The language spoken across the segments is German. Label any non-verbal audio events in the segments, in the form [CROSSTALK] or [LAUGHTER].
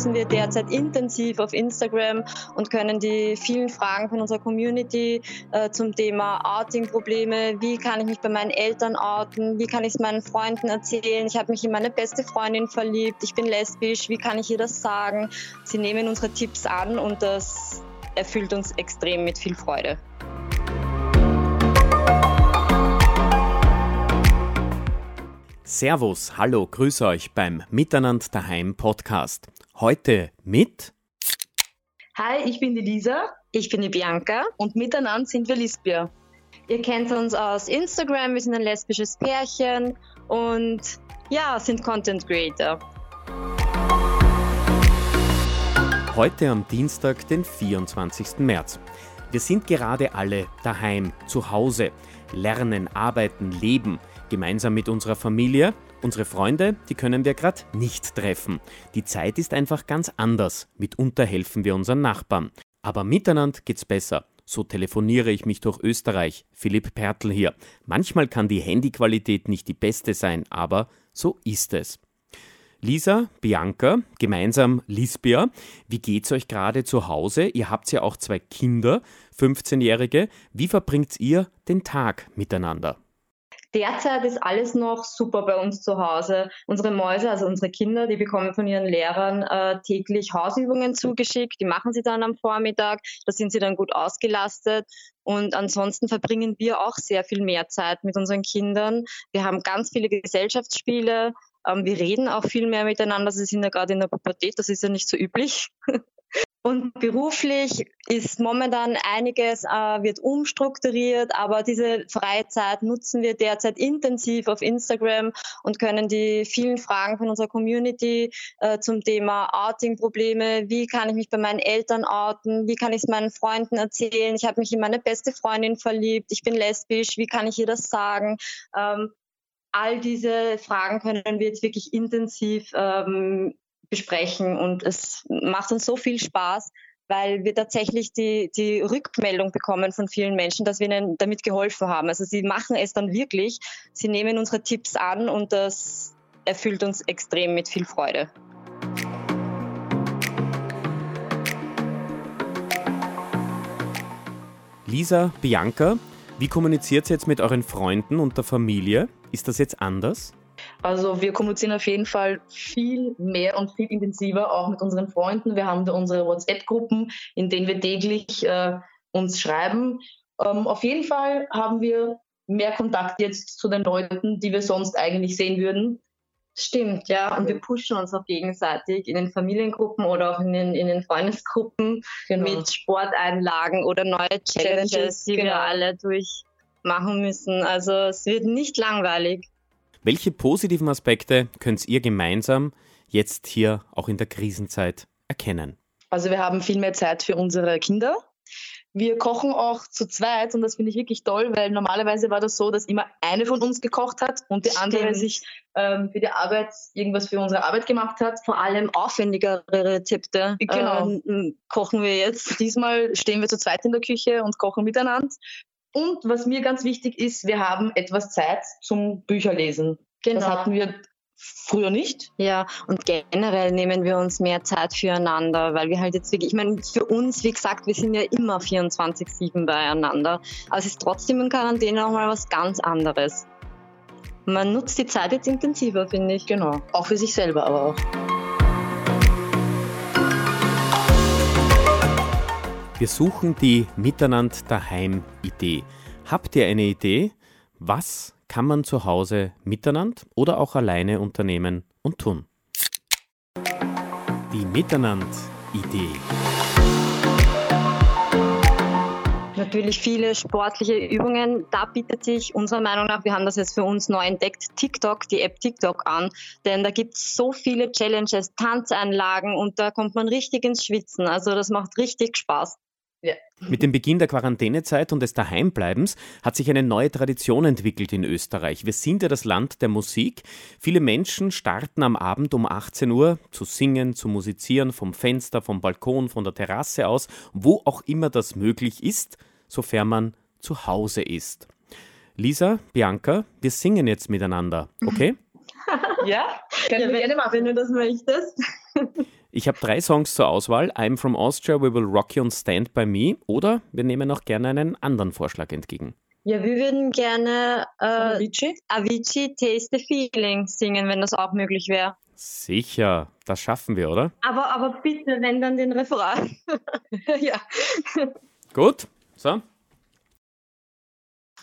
nutzen wir derzeit intensiv auf Instagram und können die vielen Fragen von unserer Community äh, zum Thema Outing-Probleme, wie kann ich mich bei meinen Eltern outen, wie kann ich es meinen Freunden erzählen, ich habe mich in meine beste Freundin verliebt, ich bin lesbisch, wie kann ich ihr das sagen? Sie nehmen unsere Tipps an und das erfüllt uns extrem mit viel Freude. Servus, hallo, grüße euch beim Miteinander daheim Podcast. Heute mit Hi, ich bin die Lisa. Ich bin die Bianca. Und miteinander sind wir Lisbia. Ihr kennt uns aus Instagram, wir sind ein lesbisches Pärchen und ja, sind Content Creator. Heute am Dienstag, den 24. März. Wir sind gerade alle daheim, zu Hause, lernen, arbeiten, leben – gemeinsam mit unserer Familie. Unsere Freunde, die können wir gerade nicht treffen. Die Zeit ist einfach ganz anders. Mitunter helfen wir unseren Nachbarn. Aber miteinander geht's besser. So telefoniere ich mich durch Österreich. Philipp Pertl hier. Manchmal kann die Handyqualität nicht die beste sein, aber so ist es. Lisa, Bianca, gemeinsam Lisbia, wie geht's euch gerade zu Hause? Ihr habt ja auch zwei Kinder, 15-Jährige. Wie verbringt ihr den Tag miteinander? Derzeit ist alles noch super bei uns zu Hause. Unsere Mäuse, also unsere Kinder, die bekommen von ihren Lehrern äh, täglich Hausübungen zugeschickt. Die machen sie dann am Vormittag. Da sind sie dann gut ausgelastet. Und ansonsten verbringen wir auch sehr viel mehr Zeit mit unseren Kindern. Wir haben ganz viele Gesellschaftsspiele. Ähm, wir reden auch viel mehr miteinander. Sie sind ja gerade in der Pubertät, das ist ja nicht so üblich. [LAUGHS] Und beruflich ist momentan einiges, äh, wird umstrukturiert, aber diese Freizeit nutzen wir derzeit intensiv auf Instagram und können die vielen Fragen von unserer Community äh, zum Thema Outing-Probleme, wie kann ich mich bei meinen Eltern outen, wie kann ich es meinen Freunden erzählen, ich habe mich in meine beste Freundin verliebt, ich bin lesbisch, wie kann ich ihr das sagen? Ähm, all diese Fragen können wir jetzt wirklich intensiv ähm, besprechen und es macht uns so viel Spaß, weil wir tatsächlich die, die Rückmeldung bekommen von vielen Menschen, dass wir ihnen damit geholfen haben. Also sie machen es dann wirklich, sie nehmen unsere Tipps an und das erfüllt uns extrem mit viel Freude. Lisa, Bianca, wie kommuniziert ihr jetzt mit euren Freunden und der Familie? Ist das jetzt anders? Also wir kommunizieren auf jeden Fall viel mehr und viel intensiver auch mit unseren Freunden. Wir haben da unsere WhatsApp-Gruppen, in denen wir täglich äh, uns schreiben. Ähm, auf jeden Fall haben wir mehr Kontakt jetzt zu den Leuten, die wir sonst eigentlich sehen würden. Stimmt, ja. Und wir pushen uns auch gegenseitig in den Familiengruppen oder auch in den, in den Freundesgruppen genau. mit Sporteinlagen oder neue Challenges, die genau. wir alle durchmachen müssen. Also es wird nicht langweilig. Welche positiven Aspekte könnt ihr gemeinsam jetzt hier auch in der Krisenzeit erkennen? Also wir haben viel mehr Zeit für unsere Kinder. Wir kochen auch zu zweit und das finde ich wirklich toll, weil normalerweise war das so, dass immer eine von uns gekocht hat und die andere Stimmt. sich ähm, für die Arbeit irgendwas für unsere Arbeit gemacht hat. Vor allem aufwendigere Rezepte genau. ähm, kochen wir jetzt. Diesmal stehen wir zu zweit in der Küche und kochen miteinander. Und was mir ganz wichtig ist, wir haben etwas Zeit zum Bücherlesen. Genau. Das hatten wir früher nicht. Ja, und generell nehmen wir uns mehr Zeit füreinander, weil wir halt jetzt wirklich, ich meine, für uns, wie gesagt, wir sind ja immer 24-7 beieinander. Aber es ist trotzdem in Quarantäne nochmal was ganz anderes. Man nutzt die Zeit jetzt intensiver, finde ich. Genau. Auch für sich selber aber auch. Wir suchen die Miteinander daheim Idee. Habt ihr eine Idee? Was kann man zu Hause miteinander oder auch alleine unternehmen und tun? Die Miteinander Idee. Natürlich viele sportliche Übungen. Da bietet sich unserer Meinung nach, wir haben das jetzt für uns neu entdeckt, TikTok, die App TikTok an. Denn da gibt es so viele Challenges, Tanzeinlagen und da kommt man richtig ins Schwitzen. Also das macht richtig Spaß. Ja. Mit dem Beginn der Quarantänezeit und des Daheimbleibens hat sich eine neue Tradition entwickelt in Österreich. Wir sind ja das Land der Musik. Viele Menschen starten am Abend um 18 Uhr zu singen, zu musizieren, vom Fenster, vom Balkon, von der Terrasse aus, wo auch immer das möglich ist, sofern man zu Hause ist. Lisa, Bianca, wir singen jetzt miteinander, okay? [LAUGHS] ja, können ja, wir gerne machen, wenn du das möchtest. Ich habe drei Songs zur Auswahl. I'm from Austria, We Will Rock You and Stand By Me. Oder wir nehmen auch gerne einen anderen Vorschlag entgegen. Ja, wir würden gerne äh, Avicii? Avicii Taste the Feeling singen, wenn das auch möglich wäre. Sicher, das schaffen wir, oder? Aber, aber bitte, wenn dann den Referat. [LAUGHS] ja. Gut, so.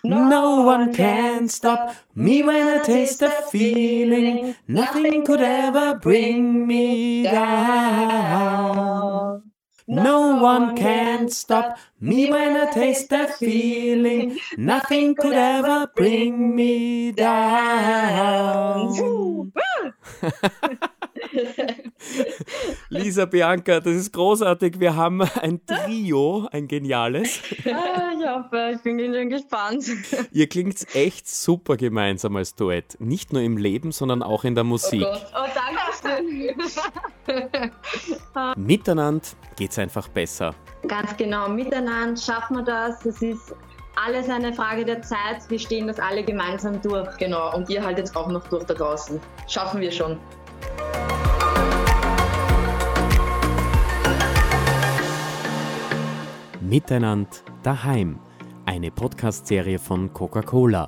No one can stop me when I taste the feeling. Nothing could ever bring me down. No one can stop me when I taste that feeling. Nothing could ever bring me down. [LAUGHS] Lisa, Bianca, das ist großartig. Wir haben ein Trio, ein geniales. Ah, ja, ich bin schon gespannt. Ihr klingt echt super gemeinsam als Duett. Nicht nur im Leben, sondern auch in der Musik. Oh, Gott. oh danke schön. [LAUGHS] Miteinander geht's einfach besser. Ganz genau, miteinander schaffen wir das. Es ist alles eine Frage der Zeit. Wir stehen das alle gemeinsam durch. Genau, und ihr haltet auch noch durch da draußen. Schaffen wir schon. Miteinander daheim. Eine Podcast-Serie von Coca-Cola.